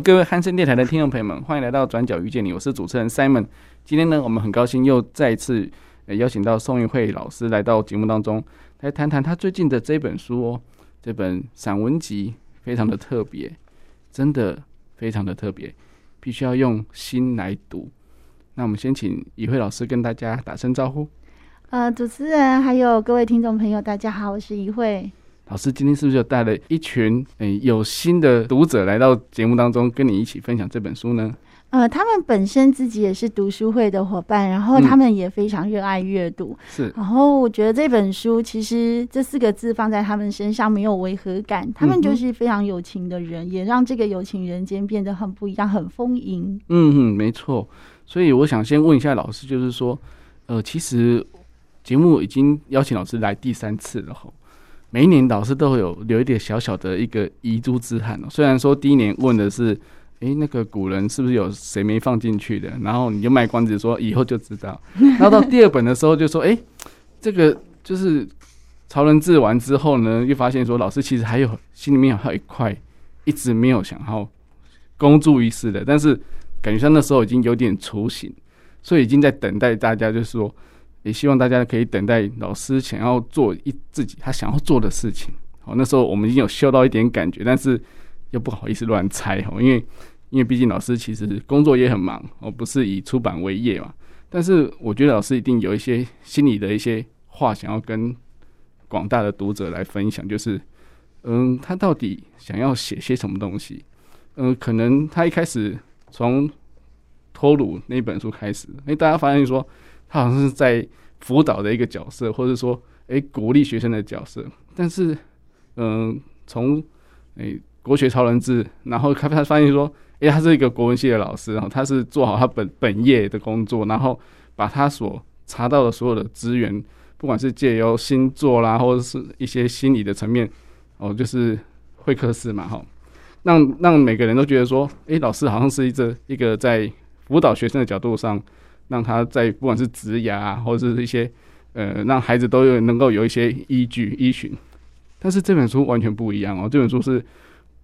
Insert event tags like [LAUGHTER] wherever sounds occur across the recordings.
各位汉声电台的听众朋友们，欢迎来到《转角遇见你》，我是主持人 Simon。今天呢，我们很高兴又再一次邀请到宋芸汇老师来到节目当中，来谈谈他最近的这本书哦。这本散文集非常的特别，真的非常的特别，必须要用心来读。那我们先请芸汇老师跟大家打声招呼。呃，主持人还有各位听众朋友，大家好，我是芸汇。老师今天是不是有带了一群诶、欸、有心的读者来到节目当中，跟你一起分享这本书呢？呃，他们本身自己也是读书会的伙伴，然后他们也非常热爱阅读。是、嗯，然后我觉得这本书其实这四个字放在他们身上没有违和感，他们就是非常有情的人，嗯、也让这个有情人间变得很不一样，很丰盈。嗯嗯，没错。所以我想先问一下老师，就是说，呃，其实节目已经邀请老师来第三次了吼。每一年老师都会有留一点小小的一个遗珠之憾哦。虽然说第一年问的是，哎，那个古人是不是有谁没放进去的？然后你就卖关子说以后就知道。[LAUGHS] 然后到第二本的时候就说，哎，这个就是曹仁志完之后呢，又发现说老师其实还有心里面还有一块一直没有想要公诸于世的，但是感觉上那时候已经有点雏形，所以已经在等待大家，就是说。也希望大家可以等待老师想要做一自己他想要做的事情。好，那时候我们已经有嗅到一点感觉，但是又不好意思乱猜哦，因为因为毕竟老师其实工作也很忙，哦不是以出版为业嘛。但是我觉得老师一定有一些心里的一些话想要跟广大的读者来分享，就是嗯，他到底想要写些什么东西？嗯，可能他一开始从托鲁那本书开始，哎，大家发现说。他好像是在辅导的一个角色，或者说，哎、鼓励学生的角色。但是，嗯、从哎、国学超人志，然后他他发现说，哎、他是一个国文系的老师，然后他是做好他本本业的工作，然后把他所查到的所有的资源，不管是借由星座啦，或者是一些心理的层面，哦，就是会客室嘛，哈，让让每个人都觉得说，哎、老师好像是一个一个在辅导学生的角度上。让他在不管是职涯啊，或者是一些呃，让孩子都有能够有一些依据依循。但是这本书完全不一样哦，这本书是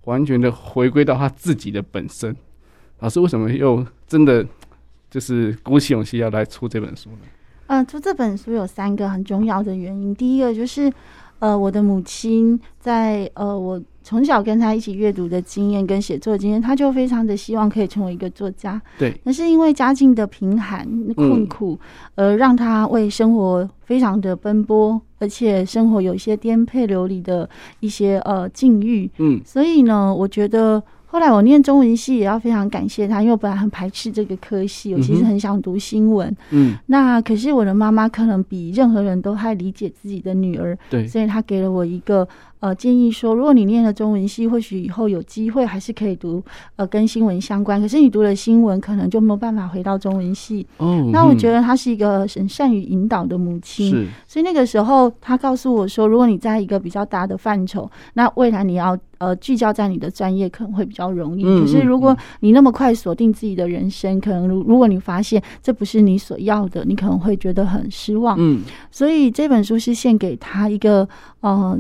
完全的回归到他自己的本身。老师为什么又真的就是鼓起勇气要来出这本书呢？呃，出这本书有三个很重要的原因。第一个就是呃，我的母亲在呃我。从小跟他一起阅读的经验跟写作经验，他就非常的希望可以成为一个作家。对，那是因为家境的贫寒困苦，而让他为生活非常的奔波，而且生活有一些颠沛流离的一些呃境遇。嗯，所以呢，我觉得。后来我念中文系，也要非常感谢他，因为我本来很排斥这个科系，我其实很想读新闻。嗯，那可是我的妈妈可能比任何人都还理解自己的女儿，对，所以她给了我一个呃建议说，如果你念了中文系，或许以后有机会还是可以读呃跟新闻相关。可是你读了新闻，可能就没有办法回到中文系。哦，那我觉得他是一个很善于引导的母亲，是。所以那个时候他告诉我说，如果你在一个比较大的范畴，那未来你要。呃，聚焦在你的专业可能会比较容易。可是如果你那么快锁定自己的人生，可能如如果你发现这不是你所要的，你可能会觉得很失望。嗯，所以这本书是献给他一个，呃，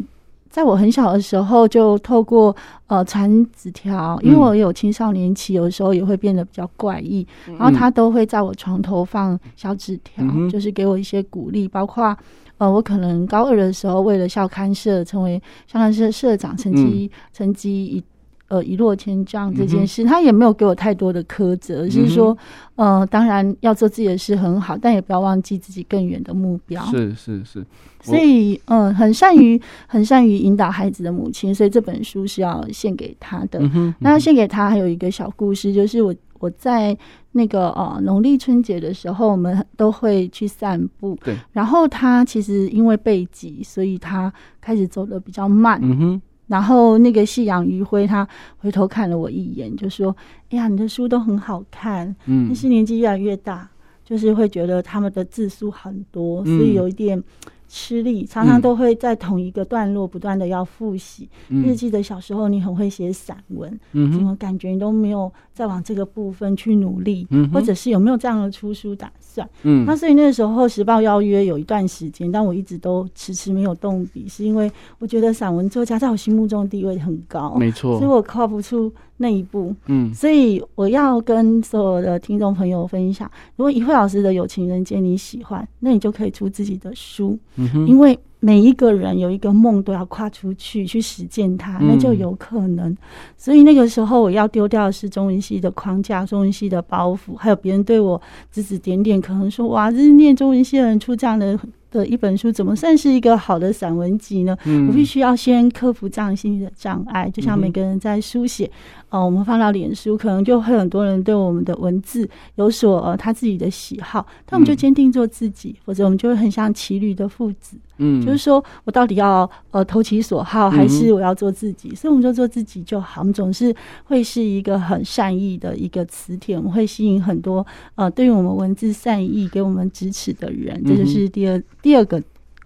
在我很小的时候就透过呃传纸条，因为我有青少年期，有的时候也会变得比较怪异，然后他都会在我床头放小纸条，就是给我一些鼓励，包括。呃，我可能高二的时候，为了校刊社成为校刊社社长，成绩、嗯、成绩一呃一落千丈这件事，嗯、他也没有给我太多的苛责，嗯、是说，呃，当然要做自己的事很好，但也不要忘记自己更远的目标。是是是，所以嗯、呃，很善于很善于引导孩子的母亲，所以这本书是要献给他的。那要献给他，还有一个小故事，就是我。我在那个呃农历春节的时候，我们都会去散步。对。然后他其实因为背脊，所以他开始走的比较慢。嗯哼。然后那个夕阳余晖，他回头看了我一眼，就说：“哎呀，你的书都很好看。”嗯。但是年纪越来越大，就是会觉得他们的字数很多，所以有一点。吃力，常常都会在同一个段落不断的要复习。嗯、日记的小时候，你很会写散文，嗯，怎么感觉你都没有再往这个部分去努力？嗯，或者是有没有这样的出书打算？嗯，那所以那个时候时报邀约有一段时间，但我一直都迟迟没有动笔，是因为我觉得散文作家在我心目中的地位很高，没错，所以我跨不出那一步。嗯，所以我要跟所有的听众朋友分享，如果一慧老师的有情人间你喜欢，那你就可以出自己的书。因为每一个人有一个梦都要跨出去去实践它，那就有可能。所以那个时候我要丢掉的是中文系的框架、中文系的包袱，还有别人对我指指点点，可能说哇，这是念中文系的人出这样的。的一本书怎么算是一个好的散文集呢？嗯、我必须要先克服这样心理的障碍，就像每个人在书写，哦、嗯呃，我们放到脸书，可能就会很多人对我们的文字有所呃他自己的喜好，但我们就坚定做自己，否则我们就会很像骑驴的父子。嗯，就是说我到底要呃投其所好，还是我要做自己？嗯、所以我们就做自己就好。我们总是会是一个很善意的一个磁铁，我们会吸引很多呃对于我们文字善意给我们支持的人。这就是第二第二个，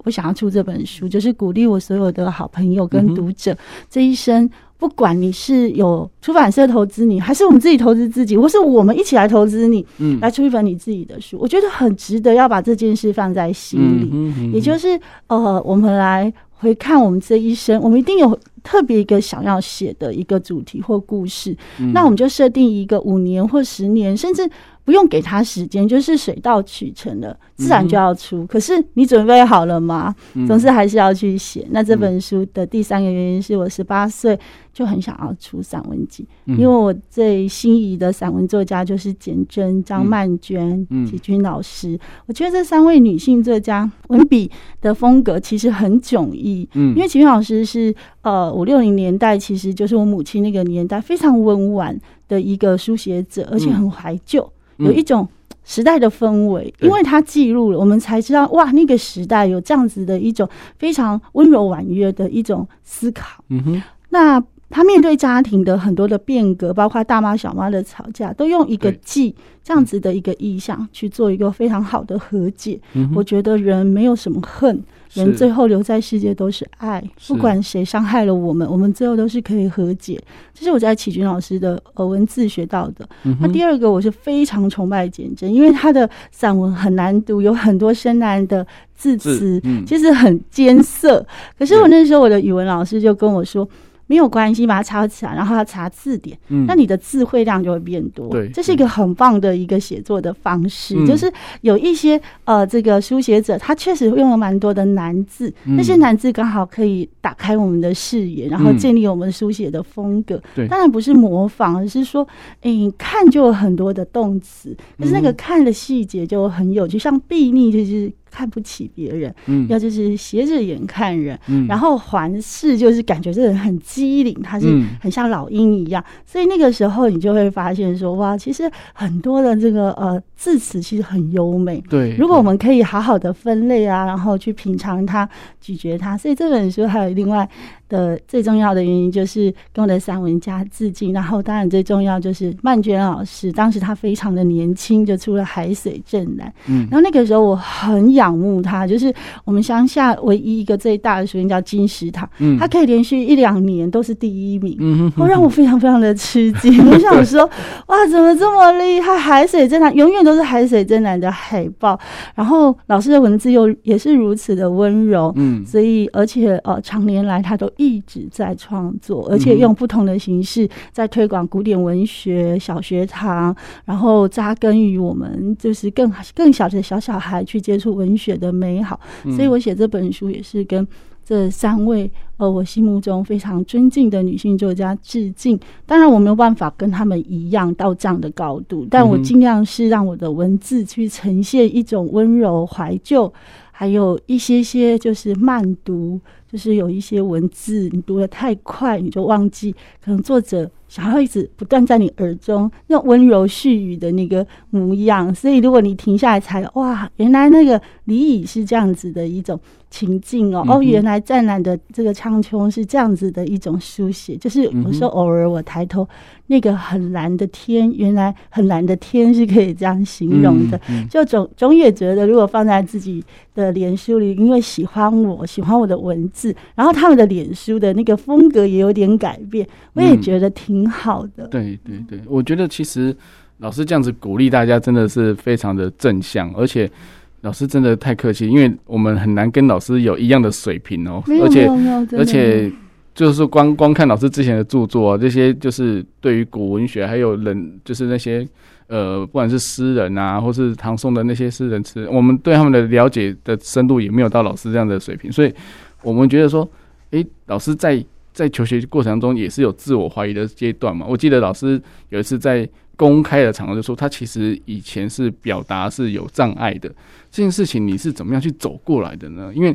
我想要出这本书，就是鼓励我所有的好朋友跟读者，嗯、这一生。不管你是有出版社投资你，还是我们自己投资自己，或是我们一起来投资你，嗯，来出一本你自己的书，我觉得很值得要把这件事放在心里。嗯嗯嗯、也就是呃，我们来回看我们这一生，我们一定有特别一个想要写的一个主题或故事，嗯、那我们就设定一个五年或十年，甚至。不用给他时间，就是水到渠成的，自然就要出。嗯、可是你准备好了吗？嗯、总是还是要去写。那这本书的第三个原因是我十八岁就很想要出散文集，嗯、因为我最心仪的散文作家就是简媜、张曼娟、齐君老师。我觉得这三位女性作家文笔的风格其实很迥异。嗯，因为齐君老师是呃五六零年代，其实就是我母亲那个年代非常温婉的一个书写者，而且很怀旧。有一种时代的氛围，因为他记录了，我们才知道哇，那个时代有这样子的一种非常温柔婉约的一种思考。嗯哼，那他面对家庭的很多的变革，包括大妈小妈的吵架，都用一个记这样子的一个意象去做一个非常好的和解。我觉得人没有什么恨。人最后留在世界都是爱，不管谁伤害了我们，我们最后都是可以和解。这是我在启军老师的呃文字学到的。那第二个，我是非常崇拜简真，因为他的散文很难读，有很多深难的字词，其实很艰涩。可是我那时候我的语文老师就跟我说。没有关系，把它抄起来，然后要查字典，嗯，那你的词汇量就会变多。对，这是一个很棒的一个写作的方式。嗯、就是有一些呃，这个书写者他确实用了蛮多的难字，嗯、那些难字刚好可以打开我们的视野，然后建立我们书写的风格。对，当然不是模仿，而是说，哎，你看就有很多的动词，可是那个看的细节就很有趣，像睥睨就是。看不起别人，嗯，要就是斜着眼看人，嗯，然后环视就是感觉这个人很机灵，他是很像老鹰一样，嗯、所以那个时候你就会发现说，哇，其实很多的这个呃字词其实很优美，对，如果我们可以好好的分类啊，然后去品尝它、咀嚼它，所以这本书还有另外。的最重要的原因就是跟我的散文家致敬，然后当然最重要就是曼娟老师，当时他非常的年轻就出了《海水正蓝》，嗯，然后那个时候我很仰慕他，就是我们乡下唯一一个最大的书店叫金石堂，嗯，他可以连续一两年都是第一名，嗯，会让我非常非常的吃惊，[LAUGHS] 我想说哇，怎么这么厉害？《海水真蓝》永远都是《海水真蓝》的海报，然后老师的文字又也是如此的温柔，嗯，所以而且呃，常年来他都。一直在创作，而且用不同的形式在推广古典文学、小学堂，然后扎根于我们就是更更小的小小孩去接触文学的美好。所以我写这本书也是跟这三位呃我心目中非常尊敬的女性作家致敬。当然我没有办法跟他们一样到这样的高度，但我尽量是让我的文字去呈现一种温柔怀旧，还有一些些就是慢读。就是有一些文字你读得太快，你就忘记，可能作者想要一直不断在你耳中那温柔絮语的那个模样。所以如果你停下来才哇，原来那个李乙是这样子的一种。情境哦，哦，原来湛蓝的这个苍穹是这样子的一种书写，就是有时候偶尔我抬头，那个很蓝的天，原来很蓝的天是可以这样形容的。就总总也觉得，如果放在自己的脸书里，因为喜欢我喜欢我的文字，然后他们的脸书的那个风格也有点改变，我也觉得挺好的。对对对，我觉得其实老师这样子鼓励大家，真的是非常的正向，而且。老师真的太客气，因为我们很难跟老师有一样的水平哦，而且而且就是光光看老师之前的著作，啊这些就是对于古文学还有人，就是那些呃，不管是诗人啊，或是唐宋的那些诗人词，我们对他们的了解的深度也没有到老师这样的水平，所以我们觉得说，诶，老师在在求学过程中也是有自我怀疑的阶段嘛。我记得老师有一次在。公开的场合就说他其实以前是表达是有障碍的，这件事情你是怎么样去走过来的呢？因为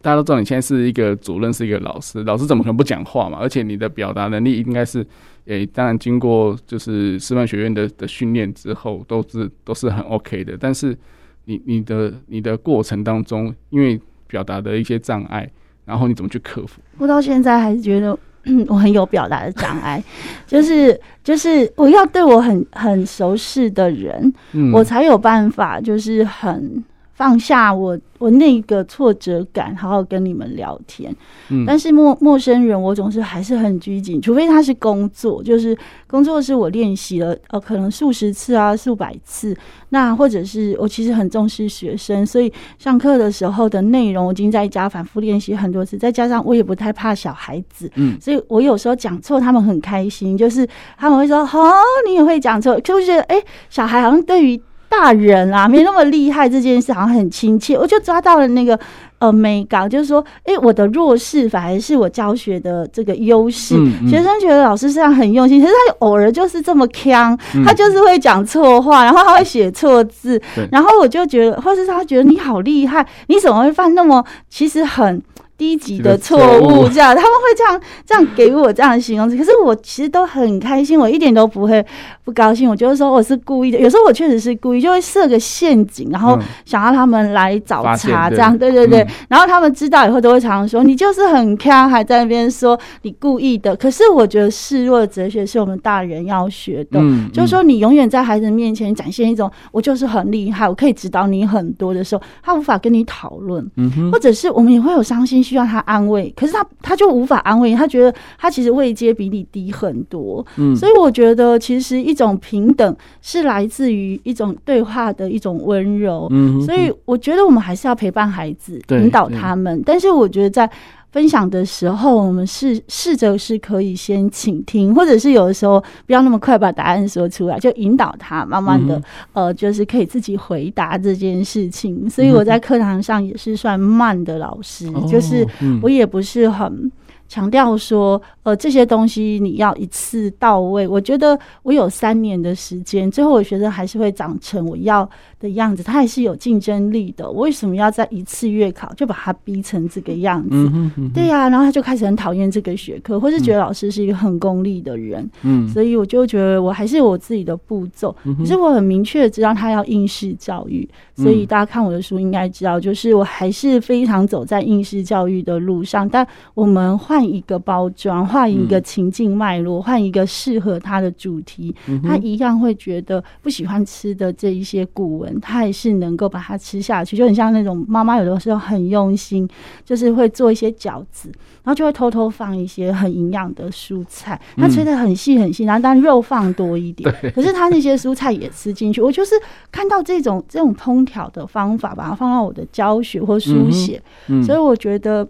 大家都知道你现在是一个主任，是一个老师，老师怎么可能不讲话嘛？而且你的表达能力应该是，诶、当然经过就是师范学院的的训练之后，都是都是很 OK 的。但是你你的你的过程当中，因为表达的一些障碍，然后你怎么去克服？我到现在还是觉得。嗯，我很有表达的障碍，[LAUGHS] 就是就是我要对我很很熟悉的人，嗯，我才有办法，就是很放下我。我那个挫折感，好好跟你们聊天。嗯，但是陌陌生人，我总是还是很拘谨，除非他是工作，就是工作是我练习了呃，可能数十次啊，数百次。那或者是我其实很重视学生，所以上课的时候的内容，我已经在家反复练习很多次。再加上我也不太怕小孩子，嗯，所以我有时候讲错，他们很开心，就是他们会说：“哦，你也会讲错。”就觉得哎，小孩好像对于。大人啊，没那么厉害，这件事好像很亲切，我就抓到了那个呃美感，就是说，哎、欸，我的弱势反而是我教学的这个优势。嗯嗯、学生觉得老师这样很用心，可是他偶尔就是这么呛，他就是会讲错话，然后他会写错字，对然后我就觉得，或是他觉得你好厉害，你怎么会犯那么其实很。低级的错误，这样他们会这样这样给我这样的形容词，可是我其实都很开心，我一点都不会不高兴。我就是说我是故意的，有时候我确实是故意，就会设个陷阱，然后想要他们来找茬，这样对对对。然后他们知道以后都会常常说你就是很看，还在那边说你故意的。可是我觉得示弱的哲学是我们大人要学的，就是说你永远在孩子面前展现一种我就是很厉害，我可以指导你很多的时候，他无法跟你讨论，或者是我们也会有伤心。需要他安慰，可是他他就无法安慰，他觉得他其实位阶比你低很多，嗯，所以我觉得其实一种平等是来自于一种对话的一种温柔，嗯，所以我觉得我们还是要陪伴孩子，引导他们，但是我觉得在。分享的时候，我们试试着是可以先倾听，或者是有的时候不要那么快把答案说出来，就引导他慢慢的，嗯、呃，就是可以自己回答这件事情。所以我在课堂上也是算慢的老师，嗯、就是我也不是很。强调说，呃，这些东西你要一次到位。我觉得我有三年的时间，最后我学生还是会长成我要的样子，他还是有竞争力的。我为什么要在一次月考就把他逼成这个样子？嗯哼嗯哼对呀、啊，然后他就开始很讨厌这个学科，或是觉得老师是一个很功利的人。嗯，所以我就觉得我还是有我自己的步骤，可是我很明确的知道他要应试教育。所以大家看我的书应该知道，就是我还是非常走在应试教育的路上，但我们换。换一个包装，换一个情境脉络，换、嗯、一个适合他的主题，嗯、他一样会觉得不喜欢吃的这一些古文，他还是能够把它吃下去。就很像那种妈妈有的时候很用心，就是会做一些饺子，然后就会偷偷放一些很营养的蔬菜，他切的很细很细，然后但肉放多一点，对可是他那些蔬菜也吃进去。我就是看到这种这种烹调的方法，把它放到我的教学或书写，所以我觉得。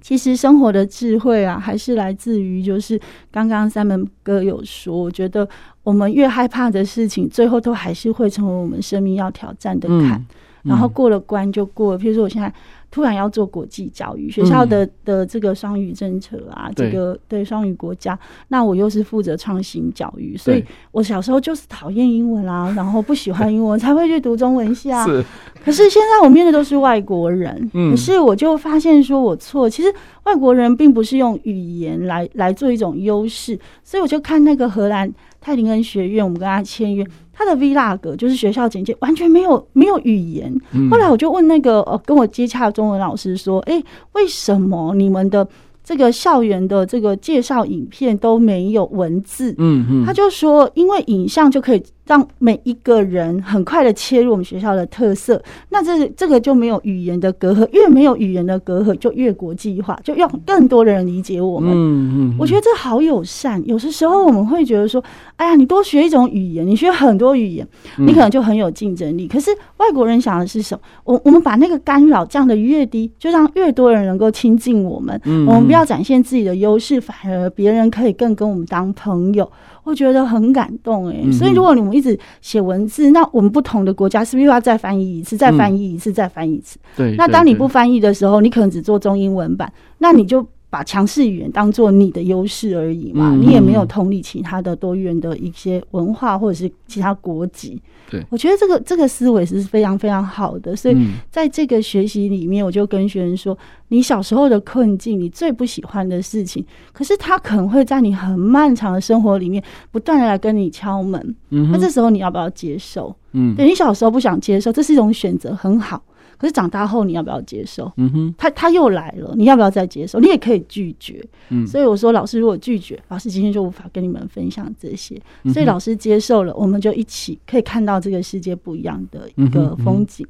其实生活的智慧啊，还是来自于就是刚刚三门哥有说，我觉得我们越害怕的事情，最后都还是会成为我们生命要挑战的坎。嗯嗯、然后过了关就过了。譬如说，我现在突然要做国际教育，学校的的这个双语政策啊，嗯、这个对双语国家，那我又是负责创新教育，所以我小时候就是讨厌英文啦、啊，[LAUGHS] 然后不喜欢英文，才会去读中文系啊。[LAUGHS] 是，可是现在我面对的都是外国人，嗯，可是我就发现说我错，其实外国人并不是用语言来来做一种优势，所以我就看那个荷兰泰林恩学院，我们跟他签约。他的 Vlog 就是学校简介，完全没有没有语言。后来我就问那个呃跟我接洽的中文老师说：“哎，为什么你们的这个校园的这个介绍影片都没有文字？”嗯嗯，他就说：“因为影像就可以。”让每一个人很快的切入我们学校的特色，那这这个就没有语言的隔阂，越没有语言的隔阂，就越国际化，就让更多的人理解我们。嗯嗯，我觉得这好友善。有些时候我们会觉得说，哎呀，你多学一种语言，你学很多语言，你可能就很有竞争力。可是外国人想的是什么？我我们把那个干扰降得越低，就让越多人能够亲近我们。我们不要展现自己的优势，反而别人可以更跟我们当朋友。我觉得很感动哎，所以如果你们一直写文字，那我们不同的国家是不是又要再翻译一次，再翻译一次，再翻译一次？对。那当你不翻译的时候，你可能只做中英文版，那你就把强势语言当做你的优势而已嘛，你也没有同理其他的多元的一些文化或者是其他国籍。对，我觉得这个这个思维是非常非常好的，所以在这个学习里面，我就跟学生说，你小时候的困境，你最不喜欢的事情，可是他可能会在你很漫长的生活里面不断的来跟你敲门，嗯那这时候你要不要接受？嗯，对，你小时候不想接受，这是一种选择，很好。可是长大后你要不要接受？嗯哼，他他又来了，你要不要再接受？你也可以拒绝。嗯，所以我说，老师如果拒绝，老师今天就无法跟你们分享这些。所以老师接受了，我们就一起可以看到这个世界不一样的一个风景。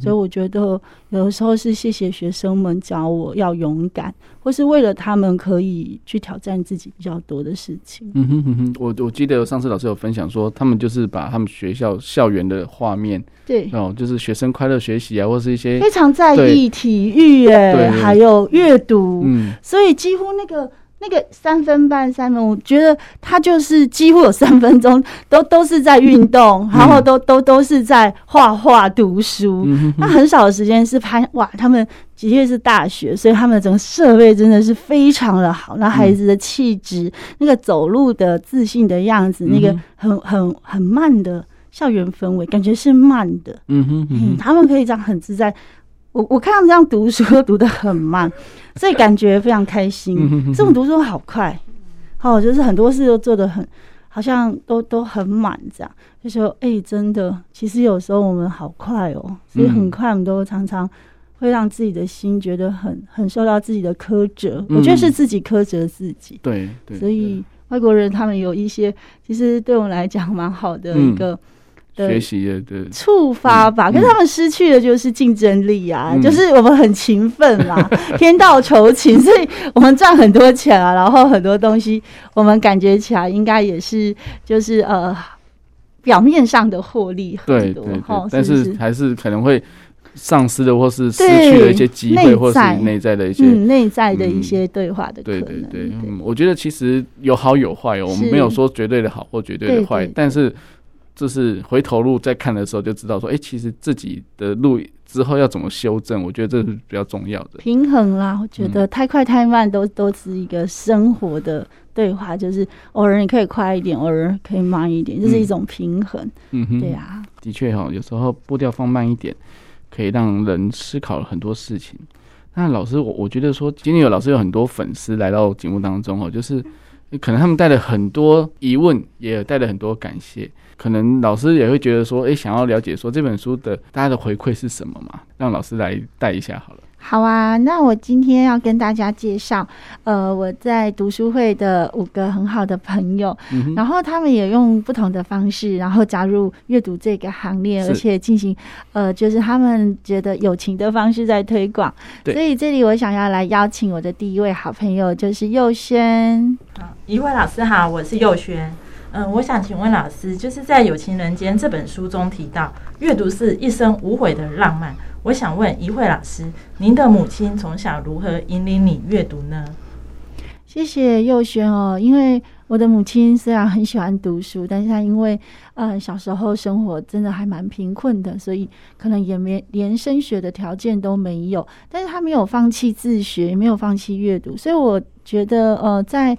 所以我觉得有的时候是谢谢学生们教我要勇敢，或是为了他们可以去挑战自己比较多的事情。嗯哼哼哼，我我记得上次老师有分享说，他们就是把他们学校校园的画面，对。哦，就是学生快乐学习啊，或是一些非常在意体育哎，还有阅读，嗯，所以几乎那个。那个三分半三分，我觉得他就是几乎有三分钟 [LAUGHS] 都都是在运动，然后都都都是在画画读书。那很少的时间是拍哇，他们的确是大学，所以他们整个设备真的是非常的好。那孩子的气质，那个走路的自信的样子，那个很很很慢的校园氛围，感觉是慢的。嗯哼，嗯，他们可以这样很自在。我我看他们这样读书读得很慢，所以感觉非常开心。这种读书好快，好，就是很多事都做得很，好像都都很满这样。就说，哎、欸，真的，其实有时候我们好快哦，所以很快我们都常常会让自己的心觉得很很受到自己的苛责。我觉得是自己苛责自己。对对。所以外国人他们有一些，其实对我们来讲蛮好的一个。学习的触发吧，可是他们失去的就是竞争力啊，嗯、就是我们很勤奋啦，嗯、[LAUGHS] 天道酬勤，所以我们赚很多钱啊，然后很多东西我们感觉起来应该也是就是呃表面上的获利很多，对对对，但是还是可能会丧失的或是失去了一些机会，或是内在的一些内在的一些对话的可能。对对对，嗯，我觉得其实有好有坏哦，我们没有说绝对的好或绝对的坏，但是。就是回头路再看的时候，就知道说，哎、欸，其实自己的路之后要怎么修正，我觉得这是比较重要的平衡啦。我觉得太快太慢都都是一个生活的对话，就是偶尔你可以快一点，偶尔可以慢一点，这是一种平衡。嗯哼，对啊，的确哈，有时候步调放慢一点，可以让人思考了很多事情。那老师，我我觉得说，今天有老师有很多粉丝来到节目当中哦，就是。可能他们带了很多疑问，也带了很多感谢。可能老师也会觉得说，诶，想要了解说这本书的大家的回馈是什么嘛？让老师来带一下好了。好啊，那我今天要跟大家介绍，呃，我在读书会的五个很好的朋友，嗯、然后他们也用不同的方式，然后加入阅读这个行列，而且进行，呃，就是他们觉得友情的方式在推广。对所以这里我想要来邀请我的第一位好朋友，就是佑轩。好，一位老师好，我是佑轩。嗯、我想请问老师，就是在《有情人间》这本书中提到，阅读是一生无悔的浪漫。我想问一慧老师，您的母亲从小如何引领你阅读呢？谢谢佑轩哦，因为我的母亲虽然很喜欢读书，但是她因为呃小时候生活真的还蛮贫困的，所以可能也没连升学的条件都没有，但是她没有放弃自学，也没有放弃阅读，所以我觉得呃在。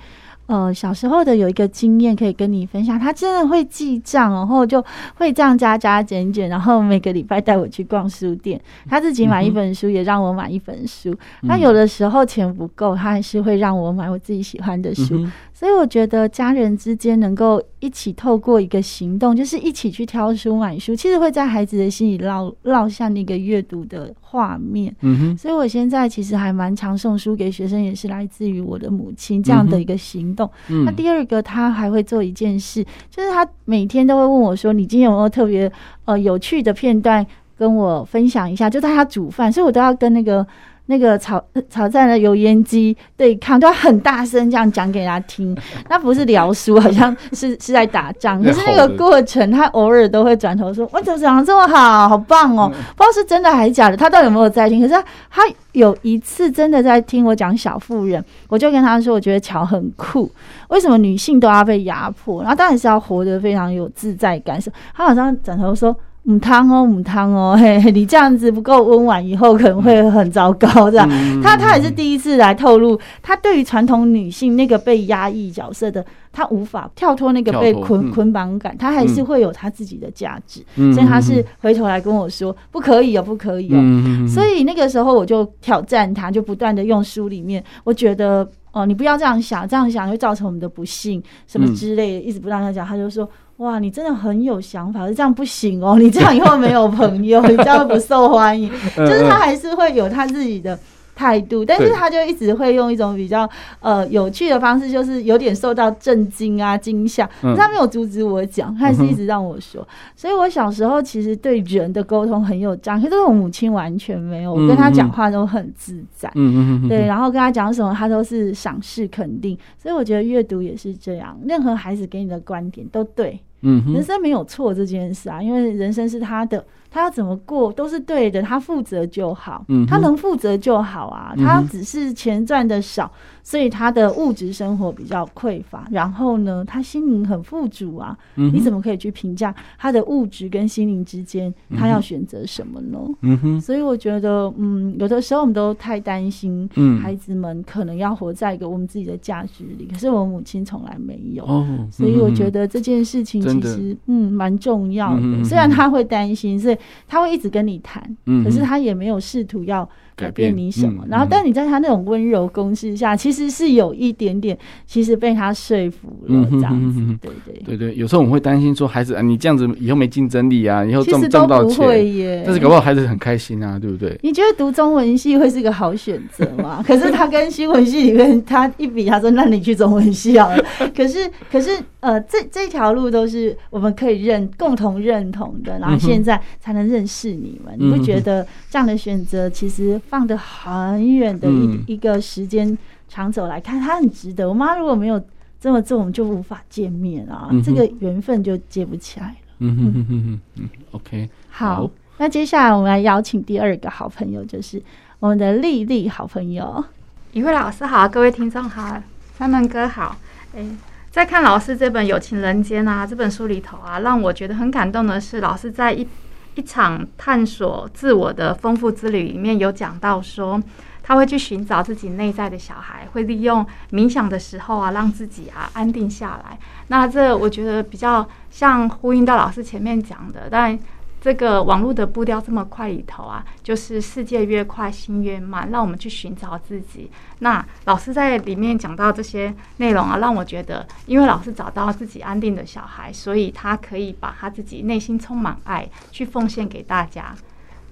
呃，小时候的有一个经验可以跟你分享，他真的会记账，然后就会这样加加减减，然后每个礼拜带我去逛书店，[LAUGHS] 他自己买一本书，也让我买一本书。那、嗯、有的时候钱不够，他还是会让我买我自己喜欢的书。嗯所以我觉得家人之间能够一起透过一个行动，就是一起去挑书买书，其实会在孩子的心里烙烙下那个阅读的画面。嗯哼。所以我现在其实还蛮常送书给学生，也是来自于我的母亲这样的一个行动。嗯。那第二个，他还会做一件事，就是他每天都会问我说：“你今天有没有特别呃有趣的片段跟我分享一下？”就在他煮饭，所以我都要跟那个。那个炒炒菜的油烟机对抗，都要很大声这样讲给他听。[LAUGHS] 那不是聊书，好像是 [LAUGHS] 是在打仗。可是那个过程，他偶尔都会转头说：“我怎么讲这么好，好棒哦！”不知道是真的还是假的，他到底有没有在听？可是他，他有一次真的在听我讲小妇人，我就跟他说：“我觉得乔很酷，为什么女性都要被压迫？然后当然是要活得非常有自在感。”受，他好像转头说。母汤哦，母汤哦，[LAUGHS] 嘿嘿，你这样子不够温婉，以后可能会很糟糕，这样。嗯、他他也是第一次来透露，他对于传统女性那个被压抑角色的，他无法跳脱那个被捆捆绑感，他还是会有他自己的价值，嗯、所以他是回头来跟我说，不可以哦，不可以哦。嗯、所以那个时候我就挑战他，就不断的用书里面，我觉得哦，你不要这样想，这样想会造成我们的不幸，什么之类的，一直不让他讲，他就说。哇，你真的很有想法，这样不行哦！你这样以后没有朋友，你这样不受欢迎。[LAUGHS] 就是他还是会有他自己的态度，但是他就一直会用一种比较呃有趣的方式，就是有点受到震惊啊、惊吓。他没有阻止我讲，他还是一直让我说。所以我小时候其实对人的沟通很有障碍，可是我母亲完全没有，我跟他讲话都很自在。嗯嗯对，然后跟他讲什么，他都是赏识肯定。所以我觉得阅读也是这样，任何孩子给你的观点都对。嗯，人生没有错这件事啊，因为人生是他的。他要怎么过都是对的，他负责就好，嗯、他能负责就好啊。他只是钱赚的少，所以他的物质生活比较匮乏。然后呢，他心灵很富足啊。嗯、你怎么可以去评价他的物质跟心灵之间，他要选择什么呢？嗯哼。所以我觉得，嗯，有的时候我们都太担心，孩子们可能要活在一个我们自己的价值里。可是我母亲从来没有，哦、所以我觉得这件事情其实，嗯，蛮重要的。嗯、哼虽然他会担心，所以。他会一直跟你谈，可是他也没有试图要改变你什么。然后，但你在他那种温柔攻势下，其实是有一点点，其实被他说服了这样子。对对对对，有时候我们会担心说，孩子啊，你这样子以后没竞争力啊，以后赚赚不到钱耶。但是搞不好孩子很开心啊，对不对？你觉得读中文系会是一个好选择吗？[LAUGHS] 可是他跟新闻系里面他一比，他说那你去中文系好了。[LAUGHS] 可是可是呃，这这条路都是我们可以认共同认同的，然后现在才能认识你们。你不觉得这样的选择其实？放得很远的一一个时间长走来看，它很值得。我妈如果没有这么做，我们就无法见面啊，嗯、这个缘分就接不起来了。嗯哼哼哼嗯，OK，好，好，那接下来我们来邀请第二个好朋友，就是我们的丽丽好朋友，一位老师好，各位听众好，三门哥好。哎，在看老师这本《有情人间》啊这本书里头啊，让我觉得很感动的是，老师在一。一场探索自我的丰富之旅里面有讲到说，他会去寻找自己内在的小孩，会利用冥想的时候啊，让自己啊安定下来。那这我觉得比较像呼应到老师前面讲的，但。这个网络的步调这么快里头啊，就是世界越快，心越慢，让我们去寻找自己。那老师在里面讲到这些内容啊，让我觉得，因为老师找到自己安定的小孩，所以他可以把他自己内心充满爱，去奉献给大家。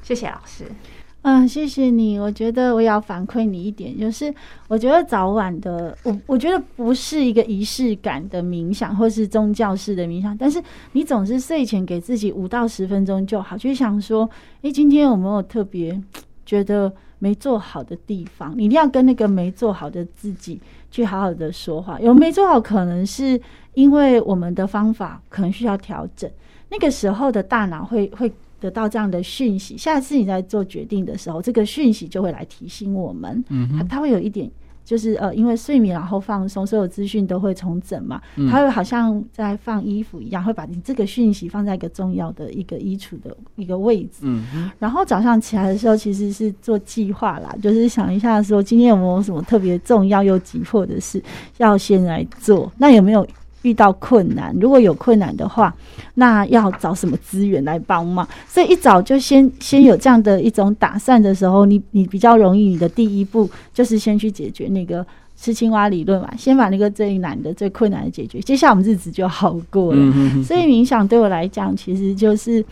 谢谢老师。嗯，谢谢你。我觉得我也要反馈你一点，就是我觉得早晚的，我我觉得不是一个仪式感的冥想，或是宗教式的冥想，但是你总是睡前给自己五到十分钟就好，就想说，诶，今天有没有特别觉得没做好的地方？你一定要跟那个没做好的自己去好好的说话。有没做好，可能是因为我们的方法可能需要调整，那个时候的大脑会会。得到这样的讯息，下次你在做决定的时候，这个讯息就会来提醒我们。嗯哼，它会有一点就是呃，因为睡眠然后放松，所有资讯都会重整嘛，它会好像在放衣服一样，会把你这个讯息放在一个重要的一个衣橱的一个位置。嗯，然后早上起来的时候，其实是做计划啦，就是想一下说今天有没有什么特别重要又急迫的事要先来做，那有没有？遇到困难，如果有困难的话，那要找什么资源来帮忙？所以一早就先先有这样的一种打算的时候，你你比较容易，你的第一步就是先去解决那个吃青蛙理论嘛，先把那个最难的、最困难的解决，接下来我们日子就好过了。嗯、哼哼，所以冥想对我来讲，其实就是。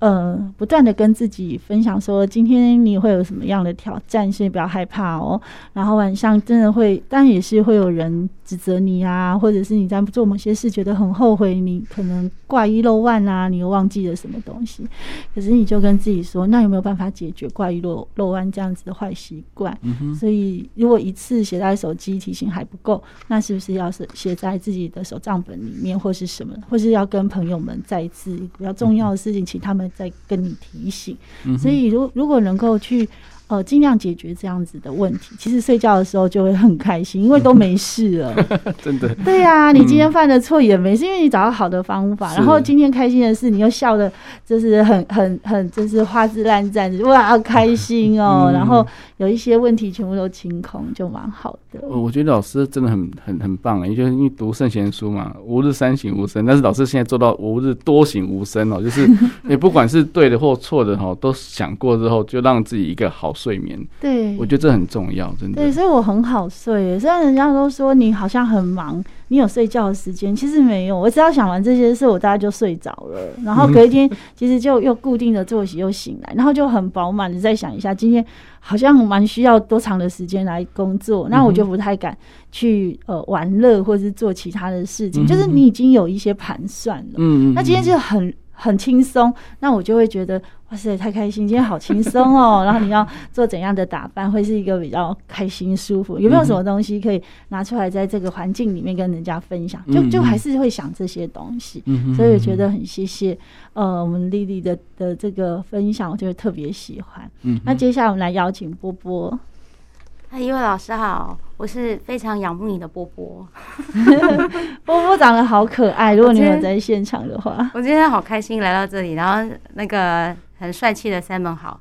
呃，不断的跟自己分享说，今天你会有什么样的挑战，所以不要害怕哦。然后晚上真的会，当然也是会有人指责你啊，或者是你在做某些事觉得很后悔，你可能挂一漏万啊，你又忘记了什么东西。可是你就跟自己说，那有没有办法解决挂一漏漏万这样子的坏习惯？所以如果一次写在手机提醒还不够，那是不是要是写在自己的手账本里面，或是什么，或是要跟朋友们再一次比较重要的事情，请他们。在跟你提醒，所以如如果能够去。呃，尽量解决这样子的问题。其实睡觉的时候就会很开心，因为都没事了。[LAUGHS] 真的。[LAUGHS] 对呀、啊，你今天犯的错也没事，因为你找到好的方法。然后今天开心的事，你又笑的就是很很很就是花枝乱颤，哇，开心哦。[LAUGHS] 然后有一些问题全部都清空，就蛮好的。我觉得老师真的很很很棒，因为因为读圣贤书嘛，吾日三省吾身。但是老师现在做到吾日多省吾身哦，就是你不管是对的或错的哈，都想过之后，就让自己一个好。睡眠，对，我觉得这很重要，真的。对，所以我很好睡。虽然人家都说你好像很忙，你有睡觉的时间，其实没有。我只要想完这些事，我大概就睡着了。然后隔一天，[LAUGHS] 其实就又固定的作息又醒来，然后就很饱满的再想一下，今天好像蛮需要多长的时间来工作。那我就不太敢去呃玩乐或者是做其他的事情，就是你已经有一些盘算了。嗯，那今天就很。很轻松，那我就会觉得哇塞，太开心！今天好轻松哦。[LAUGHS] 然后你要做怎样的打扮，会是一个比较开心、舒服？有没有什么东西可以拿出来，在这个环境里面跟人家分享？就就还是会想这些东西。所以我觉得很谢谢呃，我们丽丽的的这个分享，我就会特别喜欢。那接下来我们来邀请波波。哎，一位老师好，我是非常仰慕你的波波。[LAUGHS] 波波长得好可爱，如果你有在现场的话，我今天好开心来到这里，然后那个很帅气的 Simon 好，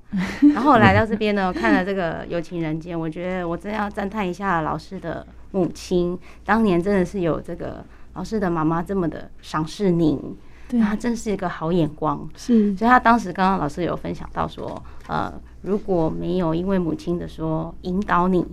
然后我来到这边呢，[LAUGHS] 看了这个有情人间，我觉得我真要赞叹一下老师的母亲，当年真的是有这个老师的妈妈这么的赏识您，对，她真是一个好眼光，是，所以她当时刚刚老师有分享到说，呃。如果没有因为母亲的说引导你，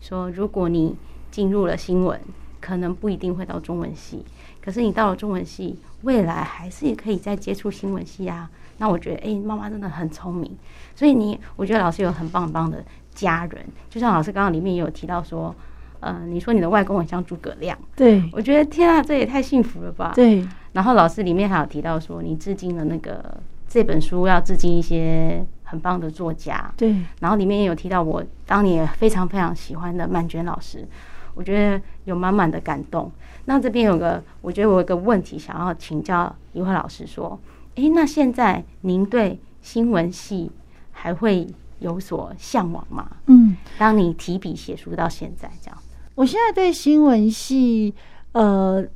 说如果你进入了新闻，可能不一定会到中文系，可是你到了中文系，未来还是可以再接触新闻系啊。那我觉得，哎，妈妈真的很聪明。所以你，我觉得老师有很棒很棒的家人，就像老师刚刚里面也有提到说，呃，你说你的外公很像诸葛亮，对，我觉得天啊，这也太幸福了吧。对。然后老师里面还有提到说，你致敬了那个这本书，要致敬一些。很棒的作家，对。然后里面也有提到我当年非常非常喜欢的曼娟老师，我觉得有满满的感动。那这边有个，我觉得我有个问题想要请教一位老师说，诶，那现在您对新闻系还会有所向往吗？嗯，当你提笔写书到现在这样，我现在对新闻系，呃。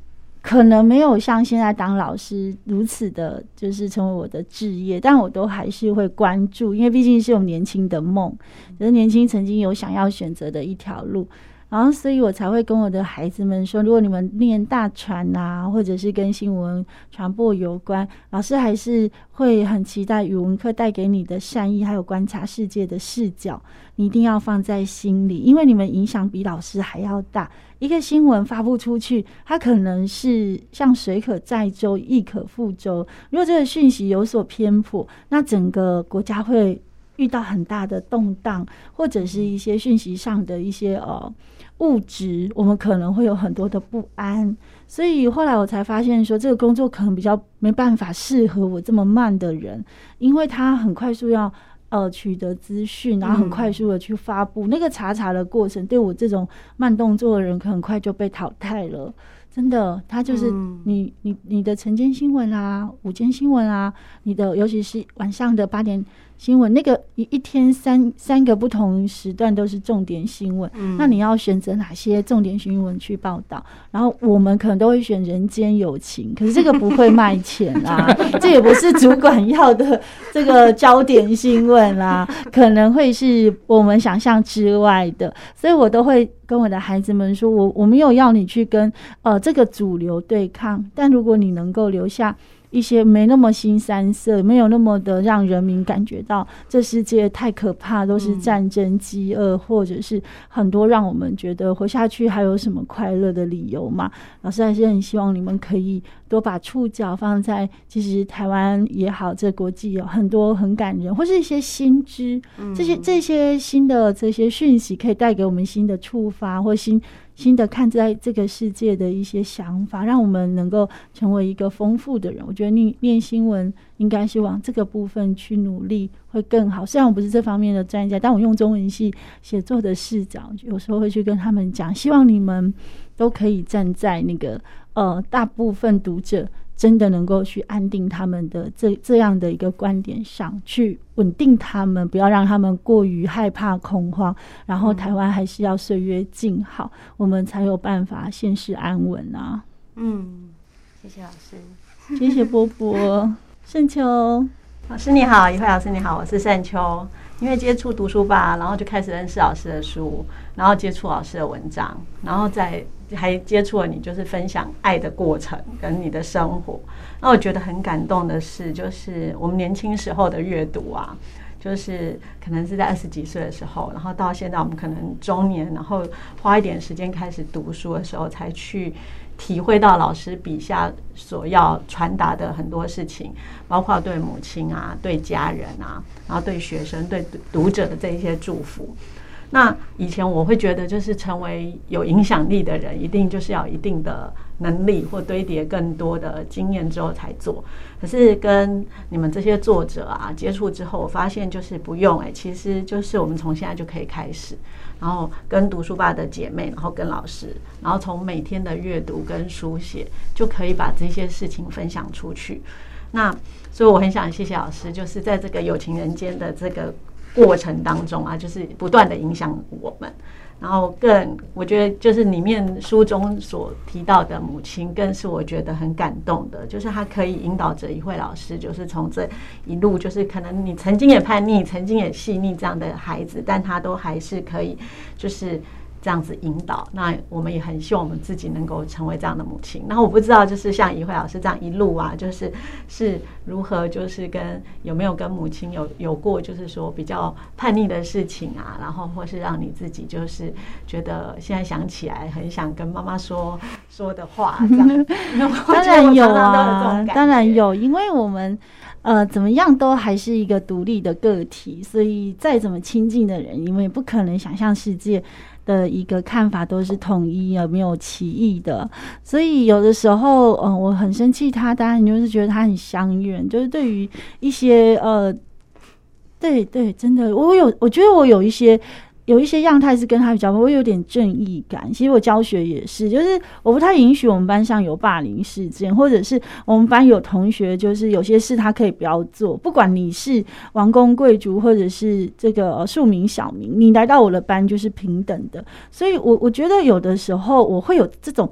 可能没有像现在当老师如此的，就是成为我的职业，但我都还是会关注，因为毕竟是有年轻的梦，就是年轻曾经有想要选择的一条路。然后，所以我才会跟我的孩子们说，如果你们念大传啊，或者是跟新闻传播有关，老师还是会很期待语文课带给你的善意，还有观察世界的视角，你一定要放在心里，因为你们影响比老师还要大。一个新闻发布出去，它可能是像水可载舟，亦可覆舟。如果这个讯息有所偏颇，那整个国家会遇到很大的动荡，或者是一些讯息上的一些呃。物质，我们可能会有很多的不安，所以后来我才发现说，这个工作可能比较没办法适合我这么慢的人，因为他很快速要呃取得资讯，然后很快速的去发布，嗯、那个查查的过程，对我这种慢动作的人，可很快就被淘汰了。真的，他就是你你你的晨间新闻啊，午间新闻啊，你的尤其是晚上的八点。新闻那个一一天三三个不同时段都是重点新闻，嗯，那你要选择哪些重点新闻去报道？然后我们可能都会选人间有情，可是这个不会卖钱啊，[LAUGHS] 这也不是主管要的这个焦点新闻啦，[LAUGHS] 可能会是我们想象之外的，所以我都会跟我的孩子们说，我我没有要你去跟呃这个主流对抗，但如果你能够留下。一些没那么新三色，没有那么的让人民感觉到这世界太可怕，都是战争、饥饿，或者是很多让我们觉得活下去还有什么快乐的理由嘛？老师还是很希望你们可以多把触角放在，其实台湾也好，这国际有很多很感人，或是一些新知，这些这些新的这些讯息，可以带给我们新的触发或新。新的看在这个世界的一些想法，让我们能够成为一个丰富的人。我觉得念念新闻应该是往这个部分去努力会更好。虽然我不是这方面的专家，但我用中文系写作的视角，有时候会去跟他们讲，希望你们都可以站在那个呃大部分读者。真的能够去安定他们的这这样的一个观点上去稳定他们，不要让他们过于害怕恐慌。然后台湾还是要岁月静好，我们才有办法现世安稳啊。嗯，谢谢老师，谢谢波波，盛秋老师你好，一慧老师你好，我是盛秋。因为接触读书吧，然后就开始认识老师的书，然后接触老师的文章，然后再还接触了你，就是分享爱的过程跟你的生活。那我觉得很感动的是，就是我们年轻时候的阅读啊，就是可能是在二十几岁的时候，然后到现在我们可能中年，然后花一点时间开始读书的时候，才去。体会到老师笔下所要传达的很多事情，包括对母亲啊、对家人啊，然后对学生、对读者的这一些祝福。那以前我会觉得，就是成为有影响力的人，一定就是要一定的能力或堆叠更多的经验之后才做。可是跟你们这些作者啊接触之后，我发现就是不用哎，其实就是我们从现在就可以开始。然后跟读书吧的姐妹，然后跟老师，然后从每天的阅读跟书写，就可以把这些事情分享出去。那所以我很想谢谢老师，就是在这个有情人间的这个过程当中啊，就是不断的影响我们。然后更，我觉得就是里面书中所提到的母亲，更是我觉得很感动的，就是他可以引导着一位老师，就是从这一路，就是可能你曾经也叛逆，曾经也细腻这样的孩子，但他都还是可以，就是。这样子引导，那我们也很希望我们自己能够成为这样的母亲。然后我不知道，就是像怡慧老师这样一路啊，就是是如何，就是跟有没有跟母亲有有过，就是说比较叛逆的事情啊，然后或是让你自己就是觉得现在想起来很想跟妈妈说说的话，[LAUGHS] 这样。[LAUGHS] 当然有啊，当然有，因为我们呃怎么样都还是一个独立的个体，所以再怎么亲近的人，因为不可能想象世界。的一个看法都是统一，而没有歧义的，所以有的时候，嗯、我很生气他，当然就是觉得他很乡愿，就是对于一些呃，对对，真的，我有，我觉得我有一些。有一些样态是跟他比较，我有点正义感。其实我教学也是，就是我不太允许我们班上有霸凌事件，或者是我们班有同学，就是有些事他可以不要做。不管你是王公贵族，或者是这个庶民小民，你来到我的班就是平等的。所以我我觉得有的时候我会有这种。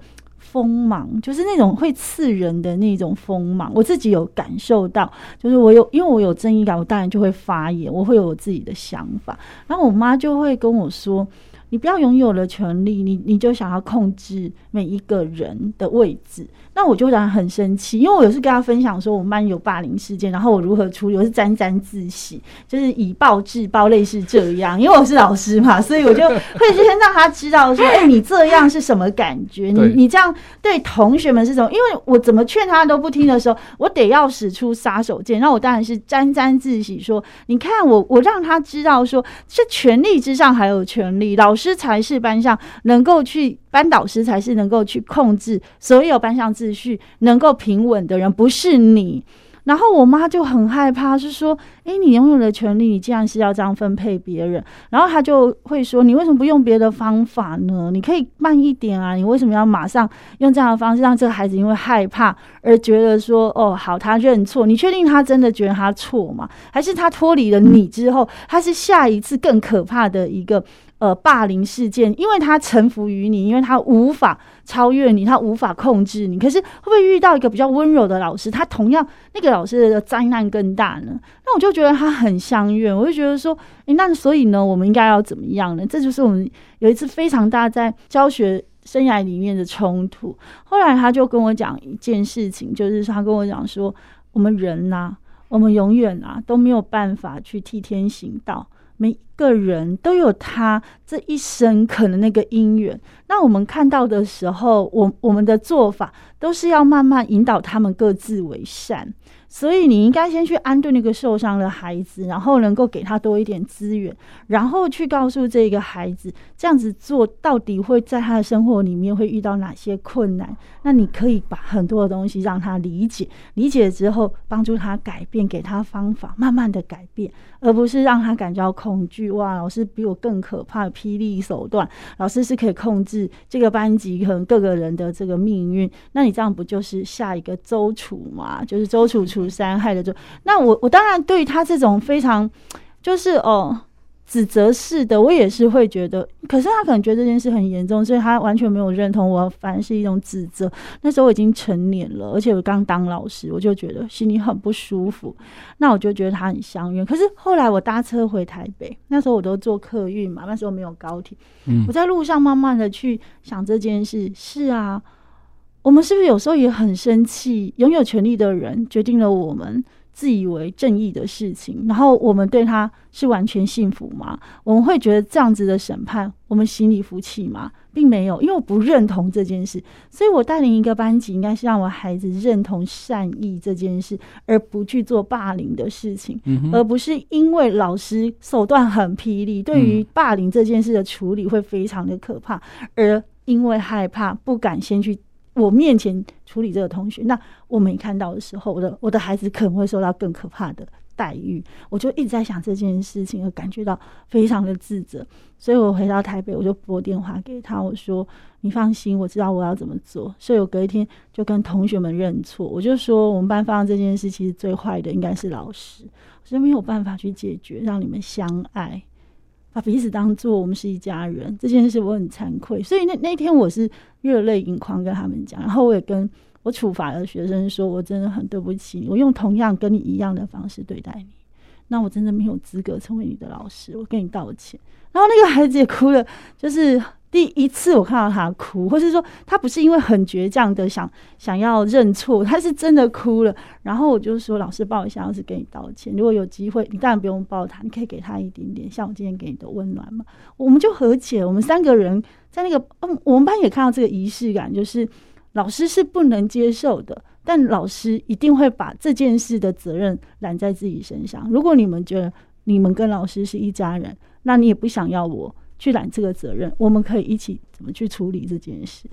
锋芒就是那种会刺人的那种锋芒，我自己有感受到，就是我有，因为我有正义感，我当然就会发言，我会有我自己的想法，然后我妈就会跟我说。你不要拥有了权利，你你就想要控制每一个人的位置，那我就当然很生气，因为我有时跟他分享说我们班有霸凌事件，然后我如何处理，我是沾沾自喜，就是以暴制暴，类似这样。因为我是老师嘛，[LAUGHS] 所以我就会先让他知道说，哎、欸，你这样是什么感觉？你你这样对同学们是什么？因为我怎么劝他都不听的时候，我得要使出杀手锏。那我当然是沾沾自喜说，你看我我让他知道说，这权力之上还有权力，老师才是班上能够去，班导师才是能够去控制所有班上秩序、能够平稳的人，不是你。然后我妈就很害怕，是说：“哎，你拥有的权利，你竟然是要这样分配别人，然后她就会说：你为什么不用别的方法呢？你可以慢一点啊！你为什么要马上用这样的方式让这个孩子因为害怕而觉得说：哦，好，他认错？你确定他真的觉得他错吗？还是他脱离了你之后，他是下一次更可怕的一个？”呃，霸凌事件，因为他臣服于你，因为他无法超越你，他无法控制你。可是会不会遇到一个比较温柔的老师？他同样那个老师的灾难更大呢？那我就觉得他很相怨，我就觉得说，诶、那所以呢，我们应该要怎么样呢？这就是我们有一次非常大在教学生涯里面的冲突。后来他就跟我讲一件事情，就是他跟我讲说，我们人呐、我们永远啊都没有办法去替天行道。每一个人都有他这一生可能那个因缘，那我们看到的时候，我我们的做法都是要慢慢引导他们各自为善。所以你应该先去安顿那个受伤的孩子，然后能够给他多一点资源，然后去告诉这个孩子，这样子做到底会在他的生活里面会遇到哪些困难。那你可以把很多的东西让他理解，理解之后帮助他改变，给他方法，慢慢的改变，而不是让他感觉到恐惧。哇，老师比我更可怕霹雳手段，老师是可以控制这个班级可能各个人的这个命运。那你这样不就是下一个周楚吗？就是周楚楚除三害的就，那我我当然对于他这种非常就是哦指责式的，我也是会觉得，可是他可能觉得这件事很严重，所以他完全没有认同我，反而是一种指责。那时候我已经成年了，而且我刚当老师，我就觉得心里很不舒服。那我就觉得他很相怨。可是后来我搭车回台北，那时候我都坐客运嘛，那时候没有高铁，嗯，我在路上慢慢的去想这件事。是啊。我们是不是有时候也很生气？拥有权利的人决定了我们自以为正义的事情，然后我们对他是完全信服吗？我们会觉得这样子的审判，我们心里服气吗？并没有，因为我不认同这件事。所以我带领一个班级，应该是让我孩子认同善意这件事，而不去做霸凌的事情，嗯、而不是因为老师手段很霹雳，对于霸凌这件事的处理会非常的可怕，而因为害怕不敢先去。我面前处理这个同学，那我没看到的时候，我的我的孩子可能会受到更可怕的待遇。我就一直在想这件事情，而感觉到非常的自责。所以我回到台北，我就拨电话给他，我说：“你放心，我知道我要怎么做。”所以我隔一天就跟同学们认错，我就说我们班发生这件事，其实最坏的应该是老师，所以没有办法去解决，让你们相爱。把彼此当做我们是一家人，这件事我很惭愧，所以那那天我是热泪盈眶跟他们讲，然后我也跟我处罚的学生说，我真的很对不起你，我用同样跟你一样的方式对待你，那我真的没有资格成为你的老师，我跟你道歉。然后那个孩子也哭了，就是。第一次我看到他哭，或是说他不是因为很倔强的想想要认错，他是真的哭了。然后我就说：“老师抱一下，老师给你道歉。如果有机会，你当然不用抱他，你可以给他一点点，像我今天给你的温暖嘛。”我们就和解。我们三个人在那个嗯，我们班也看到这个仪式感，就是老师是不能接受的，但老师一定会把这件事的责任揽在自己身上。如果你们觉得你们跟老师是一家人，那你也不想要我。去揽这个责任，我们可以一起怎么去处理这件事？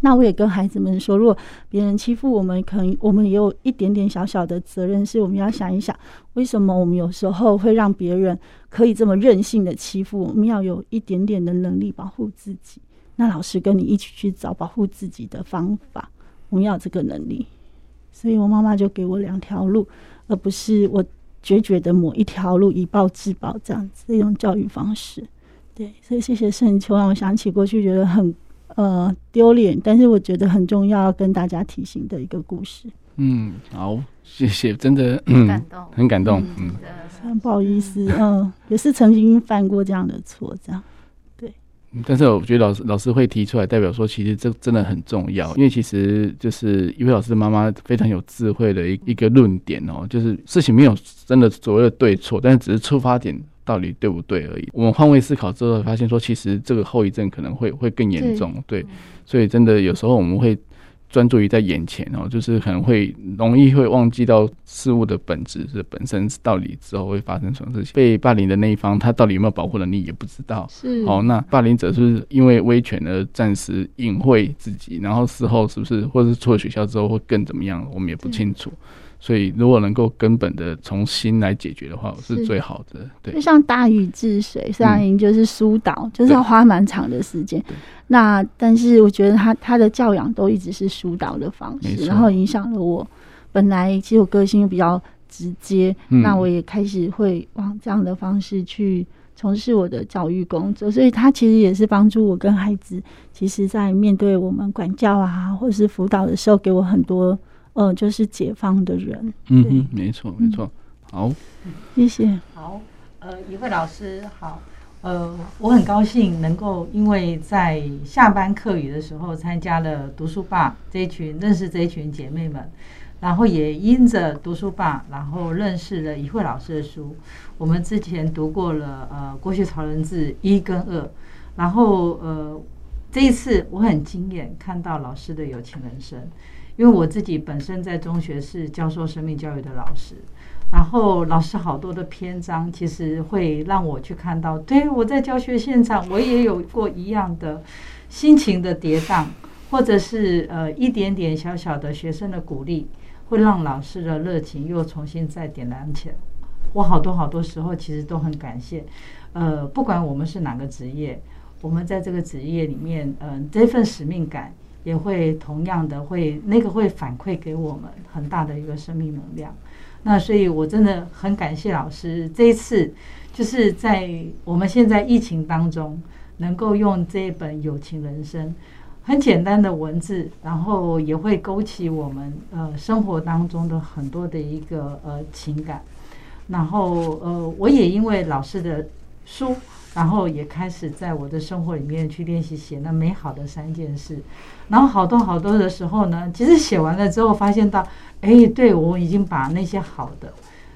那我也跟孩子们说，如果别人欺负我们，可能我们也有一点点小小的责任，是我们要想一想，为什么我们有时候会让别人可以这么任性的欺负？我们要有一点点的能力保护自己。那老师跟你一起去找保护自己的方法，我们要这个能力。所以我妈妈就给我两条路，而不是我决绝的某一条路以暴制暴这样子一种教育方式。对，所以谢谢圣秋，让我想起过去觉得很呃丢脸，但是我觉得很重要，要跟大家提醒的一个故事。嗯，好，谢谢，真的很感动，很感动。嗯，嗯不好意思，嗯，也是曾经犯过这样的错，这样。对，但是我觉得老师老师会提出来，代表说其实这真的很重要，因为其实就是一位老师的妈妈非常有智慧的一一个论点哦，就是事情没有真的所谓的对错，但是只是出发点。到底对不对而已。我们换位思考之后，发现说，其实这个后遗症可能会会更严重。对，所以真的有时候我们会专注于在眼前哦，就是可能会容易会忘记到事物的本质是本身到底之后会发生什么事情。被霸凌的那一方，他到底有没有保护能力也不知道。是哦，那霸凌者是不是因为威权而暂时隐晦自己，然后事后是不是或者是出了学校之后会更怎么样，我们也不清楚。所以如果能够根本的从心来解决的话，是最好的。对，就像大禹治水，虽然就是疏导，嗯、就是要花蛮长的时间。那但是我觉得他他的教养都一直是疏导的方式，然后影响了我。本来其实我个性又比较直接，嗯、那我也开始会往这样的方式去从事我的教育工作，所以他其实也是帮助我跟孩子，其实在面对我们管教啊，或者是辅导的时候，给我很多呃，就是解放的人。嗯哼，没错没错，好，谢谢。好，呃，怡慧老师好，呃，我很高兴能够因为在下班课余的时候参加了读书吧这一群，认识这一群姐妹们。然后也因着读书吧，然后认识了怡慧老师的书。我们之前读过了呃《国学潮人志》一跟二，然后呃这一次我很惊艳看到老师的《友情人生》，因为我自己本身在中学是教授生命教育的老师，然后老师好多的篇章其实会让我去看到，对，我在教学现场我也有过一样的心情的跌宕，或者是呃一点点小小的学生的鼓励。会让老师的热情又重新再点燃起来。我好多好多时候其实都很感谢，呃，不管我们是哪个职业，我们在这个职业里面，嗯、这份使命感也会同样的会那个会反馈给我们很大的一个生命能量。那所以我真的很感谢老师这一次，就是在我们现在疫情当中，能够用这一本《友情人生》。很简单的文字，然后也会勾起我们呃生活当中的很多的一个呃情感，然后呃我也因为老师的书，然后也开始在我的生活里面去练习写那美好的三件事，然后好多好多的时候呢，其实写完了之后发现到，哎，对，我已经把那些好的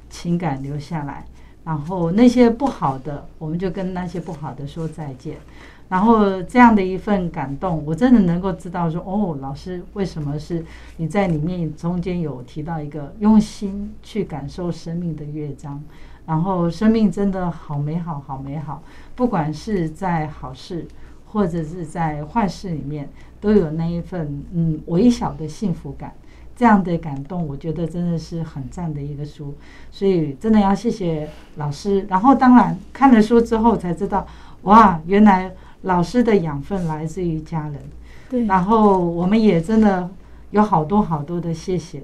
情感留下来，然后那些不好的，我们就跟那些不好的说再见。然后这样的一份感动，我真的能够知道说，哦，老师为什么是你在里面中间有提到一个用心去感受生命的乐章，然后生命真的好美好，好美好，不管是在好事或者是在坏事里面，都有那一份嗯微小的幸福感，这样的感动，我觉得真的是很赞的一个书，所以真的要谢谢老师。然后当然看了书之后才知道，哇，原来。老师的养分来自于家人，对，然后我们也真的有好多好多的谢谢，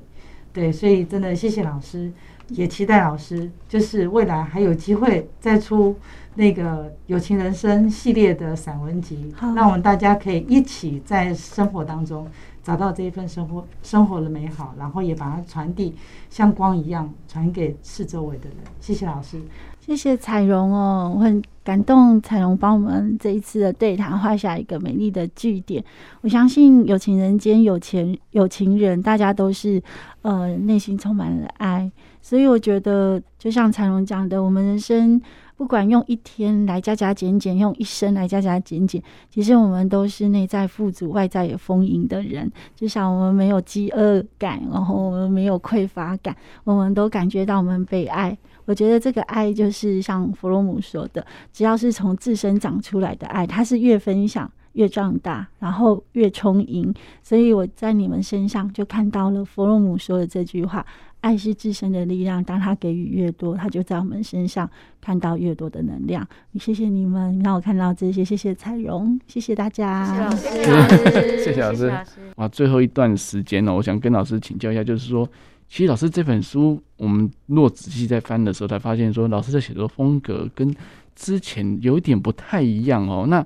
对，所以真的谢谢老师，也期待老师就是未来还有机会再出那个有情人生系列的散文集，让我们大家可以一起在生活当中找到这一份生活生活的美好，然后也把它传递像光一样传给四周围的人。谢谢老师。谢谢彩荣哦，我很感动，彩荣帮我们这一次的对谈画下一个美丽的句点。我相信有情人间有钱有情人，大家都是呃内心充满了爱，所以我觉得就像彩容讲的，我们人生不管用一天来加加减减，用一生来加加减减，其实我们都是内在富足、外在也丰盈的人。至少我们没有饥饿感，然后我们没有匮乏感，我们都感觉到我们被爱。我觉得这个爱就是像弗洛姆说的，只要是从自身长出来的爱，它是越分享越壮大，然后越充盈。所以我在你们身上就看到了弗洛姆说的这句话：爱是自身的力量，当他给予越多，他就在我们身上看到越多的能量。谢谢你们让我看到这些，谢谢彩荣，谢谢大家，谢谢老师，谢谢老师，谢谢老师。啊，最后一段时间呢，我想跟老师请教一下，就是说。其实老师这本书，我们若仔细在翻的时候，才发现说，老师的写作风格跟之前有一点不太一样哦。那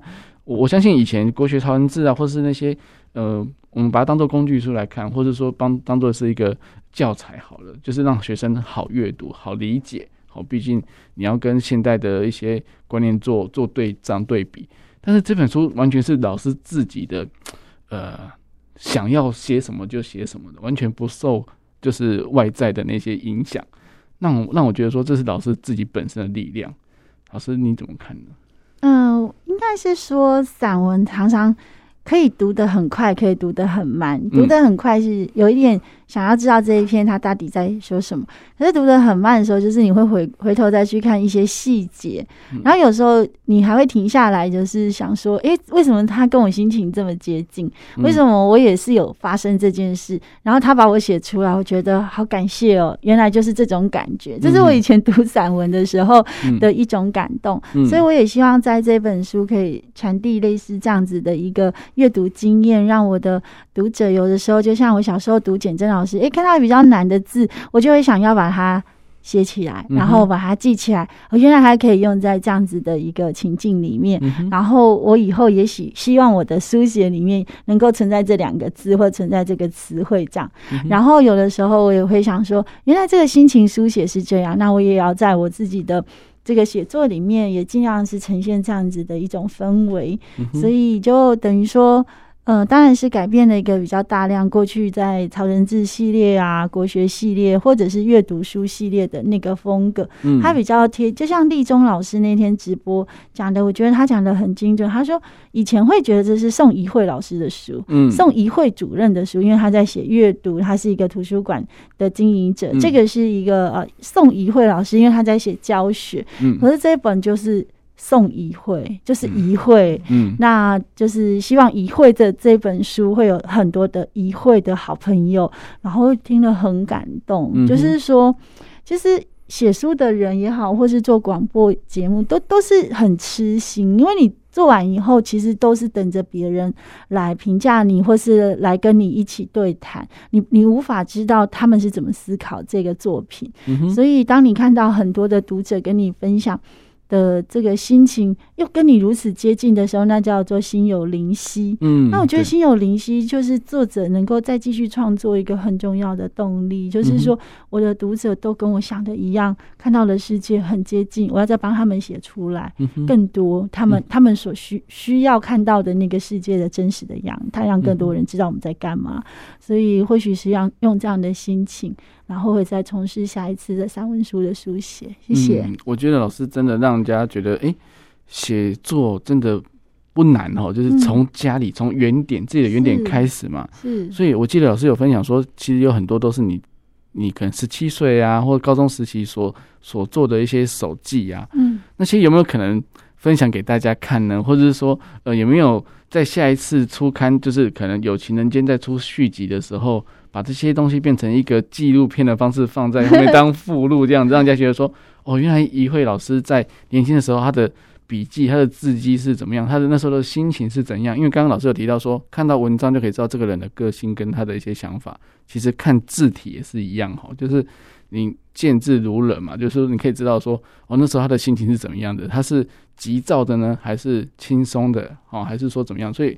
我我相信以前国学潮人志啊，或是那些呃，我们把它当做工具书来看，或者说帮当做是一个教材好了，就是让学生好阅读、好理解。好，毕竟你要跟现代的一些观念做做对仗对比。但是这本书完全是老师自己的，呃，想要写什么就写什么的，完全不受。就是外在的那些影响，让让我觉得说，这是老师自己本身的力量。老师你怎么看呢？嗯、呃，应该是说散文常常可以读得很快，可以读得很慢。读得很快是有一点想要知道这一篇他到底在说什么，可是读得很慢的时候，就是你会回回头再去看一些细节，然后有时候你还会停下来，就是想说，哎，为什么他跟我心情这么接近？为什么我也是有发生这件事？然后他把我写出来，我觉得好感谢哦，原来就是这种感觉，这是我以前读散文的时候的一种感动。所以我也希望在这本书可以传递类似这样子的一个阅读经验，让我的读者有的时候就像我小时候读简真老师，诶，看到比较难的字，我就会想要把它写起来，然后把它记起来。我原来还可以用在这样子的一个情境里面。然后我以后也许希望我的书写里面能够存在这两个字，或存在这个词汇这样。然后有的时候我也会想说，原来这个心情书写是这样，那我也要在我自己的。这个写作里面也尽量是呈现这样子的一种氛围，所以就等于说。嗯、呃，当然是改变了一个比较大量过去在曹仁志系列啊、国学系列或者是阅读书系列的那个风格，嗯，他比较贴，就像立中老师那天直播讲的，我觉得他讲的很精准。他说以前会觉得这是宋怡慧老师的书，嗯，宋怡慧主任的书，因为他在写阅读，他是一个图书馆的经营者，嗯、这个是一个呃宋怡慧老师，因为他在写教学，嗯，可是这一本就是。宋怡慧就是怡慧，嗯，那就是希望怡慧的这本书会有很多的怡慧的好朋友，然后听了很感动。嗯、就是说，其实写书的人也好，或是做广播节目，都都是很痴心，因为你做完以后，其实都是等着别人来评价你，或是来跟你一起对谈。你你无法知道他们是怎么思考这个作品，嗯、所以当你看到很多的读者跟你分享。的这个心情又跟你如此接近的时候，那叫做心有灵犀。嗯，那我觉得心有灵犀就是作者能够再继续创作一个很重要的动力，就是说我的读者都跟我想的一样，看到的世界很接近，我要再帮他们写出来更多他们他们所需需要看到的那个世界的真实的样，他让更多人知道我们在干嘛。所以或许是让用这样的心情。然后会再从事下一次的三文书的书写。谢谢。嗯，我觉得老师真的让人家觉得，哎，写作真的不难哦，就是从家里从原点自己的原点开始嘛。是。是，所以我记得老师有分享说，其实有很多都是你，你可能十七岁啊，或者高中时期所所做的一些手记啊。嗯。那些有没有可能分享给大家看呢？或者是说，呃，有没有在下一次出刊，就是可能有情人间在出续集的时候？把这些东西变成一个纪录片的方式放在后面当附录，这样子让大家觉得说，哦，原来怡慧老师在年轻的时候，他的笔记、他的字迹是怎么样，他的那时候的心情是怎样？因为刚刚老师有提到说，看到文章就可以知道这个人的个性跟他的一些想法。其实看字体也是一样哈，就是你见字如人嘛，就是你可以知道说，哦，那时候他的心情是怎么样的？他是急躁的呢，还是轻松的？哦，还是说怎么样？所以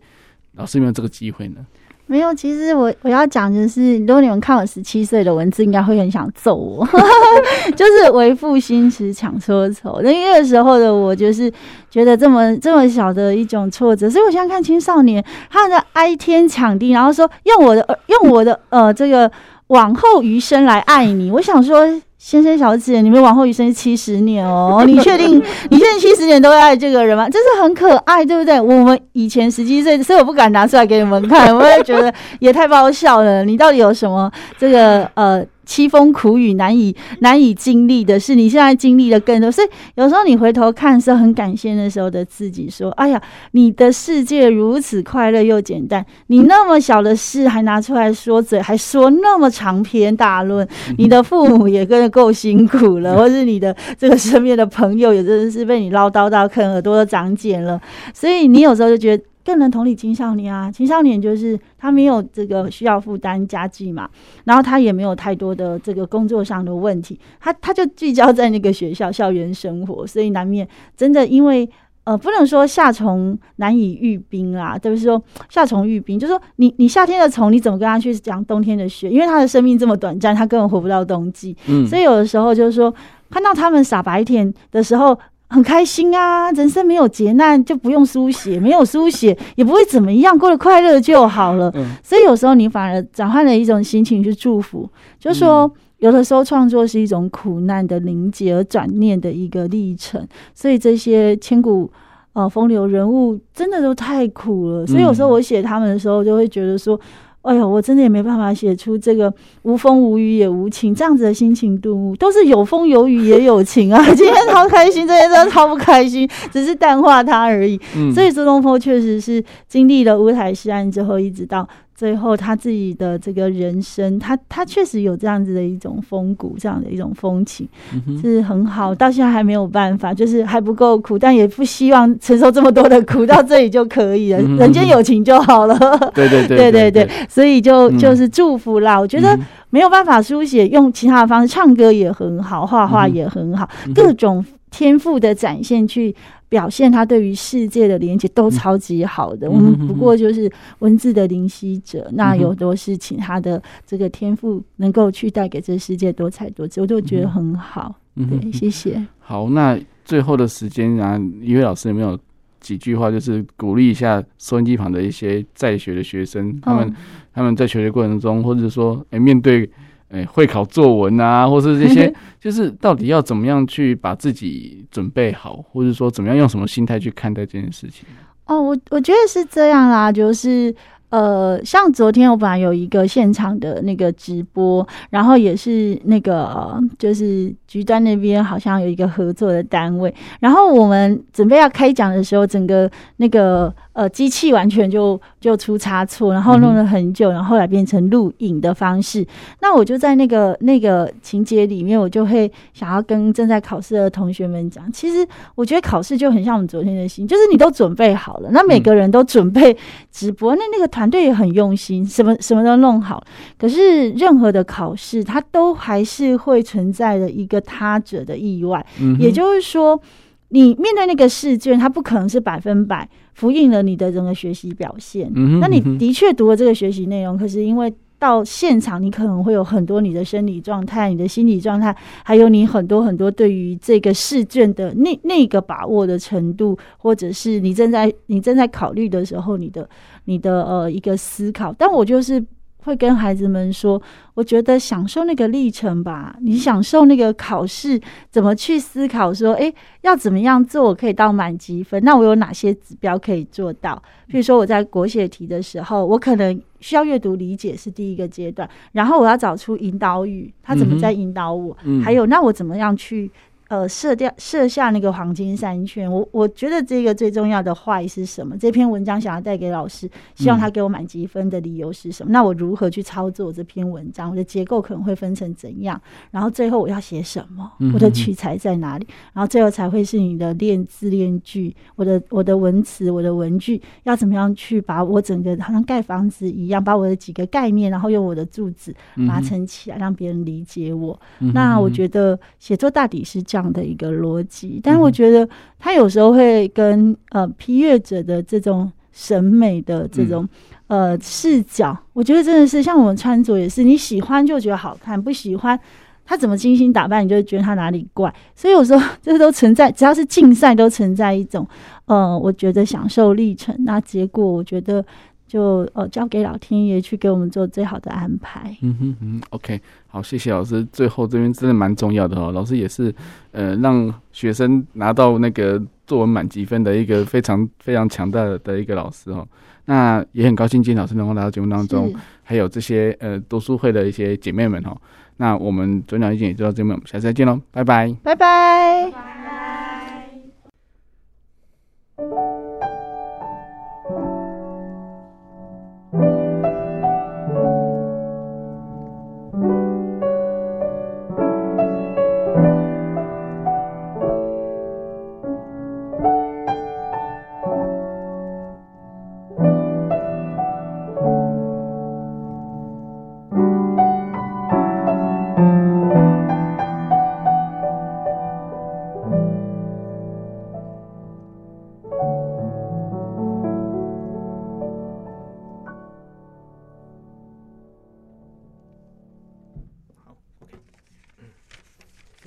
老师有没有这个机会呢？没有，其实我我要讲的是，如果你们看我十七岁的文字，应该会很想揍我，[LAUGHS] 就是为赋新词强说愁。那那个时候的我，就是觉得这么这么小的一种挫折，所以我现在看青少年，他们在哀天抢地，然后说用我的用我的呃这个往后余生来爱你。我想说。先生小姐，你们往后余生七十年哦，你确定 [LAUGHS] 你确定七十年都会爱这个人吗？这是很可爱，对不对？我们以前十七岁，所以我不敢拿出来给你们看，我也觉得也太爆笑了。你到底有什么这个呃？凄风苦雨难以难以经历的是，你现在经历的更多，所以有时候你回头看是很感谢那时候的自己，说：“哎呀，你的世界如此快乐又简单，你那么小的事还拿出来说嘴，还说那么长篇大论，[LAUGHS] 你的父母也跟着够辛苦了，[LAUGHS] 或是你的这个身边的朋友也真的是被你唠叨到啃耳朵都长茧了，所以你有时候就觉得。”更能同理青少年啊，青少年就是他没有这个需要负担家计嘛，然后他也没有太多的这个工作上的问题，他他就聚焦在那个学校校园生活，所以难免真的因为呃不能说夏虫难以语冰啊，就是说夏虫语冰，就是说你你夏天的虫你怎么跟他去讲冬天的雪？因为他的生命这么短暂，他根本活不到冬季，嗯，所以有的时候就是说看到他们傻白甜的时候。很开心啊，人生没有劫难就不用书写，没有书写也不会怎么样，过得快乐就好了。嗯、所以有时候你反而转换了一种心情去祝福，就是说有的时候创作是一种苦难的凝结而转念的一个历程。所以这些千古呃风流人物，真的都太苦了。所以有时候我写他们的时候，就会觉得说。哎呦，我真的也没办法写出这个无风无雨也无晴这样子的心情度，都是有风有雨也有晴啊！[LAUGHS] 今天超开心，这些都超不开心，只是淡化它而已。嗯、所以苏东坡确实是经历了乌台诗案之后，一直到。最后，他自己的这个人生，他他确实有这样子的一种风骨，这样的一种风情，嗯、是很好。到现在还没有办法，就是还不够苦，但也不希望承受这么多的苦，到这里就可以了，嗯、人间有情就好了。对对对 [LAUGHS] 对对对，所以就就是祝福啦。嗯、我觉得没有办法书写，用其他的方式，唱歌也很好，画画也很好，嗯、各种天赋的展现去。表现他对于世界的连接都超级好的，嗯、我们不过就是文字的灵犀者，嗯、那有多事情他的这个天赋能够去带给这世界多彩多姿，我都觉得很好。嗯、对，谢谢。好，那最后的时间啊，一位老师有没有几句话，就是鼓励一下收音机旁的一些在学的学生，他们、哦、他们在求学过程中，或者说哎、欸、面对。哎，会考作文啊，或是这些，[LAUGHS] 就是到底要怎么样去把自己准备好，或者说怎么样用什么心态去看待这件事情？哦，我我觉得是这样啦，就是。呃，像昨天我本来有一个现场的那个直播，然后也是那个就是局端那边好像有一个合作的单位，然后我们准备要开讲的时候，整个那个呃机器完全就就出差错，然后弄了很久，然后后来变成录影的方式。那我就在那个那个情节里面，我就会想要跟正在考试的同学们讲，其实我觉得考试就很像我们昨天的心，就是你都准备好了，那每个人都准备直播，那那个团。团队也很用心，什么什么都弄好。可是任何的考试，它都还是会存在的一个他者的意外。嗯、也就是说，你面对那个试卷，它不可能是百分百复印了你的整个学习表现。嗯、哼那你的确读了这个学习内容，可是因为到现场，你可能会有很多你的生理状态、你的心理状态，还有你很多很多对于这个试卷的那那个把握的程度，或者是你正在你正在考虑的时候，你的你的呃一个思考。但我就是。会跟孩子们说，我觉得享受那个历程吧。你享受那个考试，怎么去思考说，诶，要怎么样做我可以到满级分？那我有哪些指标可以做到？比如说我在国写题的时候，我可能需要阅读理解是第一个阶段，然后我要找出引导语，他怎么在引导我？嗯、还有，那我怎么样去？呃，设掉设下那个黄金三圈，我我觉得这个最重要的坏是什么？这篇文章想要带给老师，希望他给我满积分的理由是什么？嗯、那我如何去操作这篇文章？我的结构可能会分成怎样？然后最后我要写什么？我的取材在哪里？然后最后才会是你的练字练句，我的我的文词，我的文句要怎么样去把我整个好像盖房子一样，把我的几个概念，然后用我的柱子把它撑起来，让别人理解我。嗯、那我觉得写作大抵是这样。这样的一个逻辑，但我觉得他有时候会跟呃批阅者的这种审美的这种呃视角，我觉得真的是像我们穿着也是，你喜欢就觉得好看，不喜欢他怎么精心打扮，你就觉得他哪里怪。所以有时候 [LAUGHS] 这都存在，只要是竞赛都存在一种呃，我觉得享受历程，那结果我觉得。就呃交给老天爷去给我们做最好的安排。嗯哼嗯，OK，好，谢谢老师。最后这边真的蛮重要的哦，老师也是呃让学生拿到那个作文满级分的一个非常非常强大的一个老师哦。那也很高兴今天老师能够来到节目当中，还有这些呃读书会的一些姐妹们哦。那我们转角意见也就到这边，我们下次再见喽，拜拜，拜拜。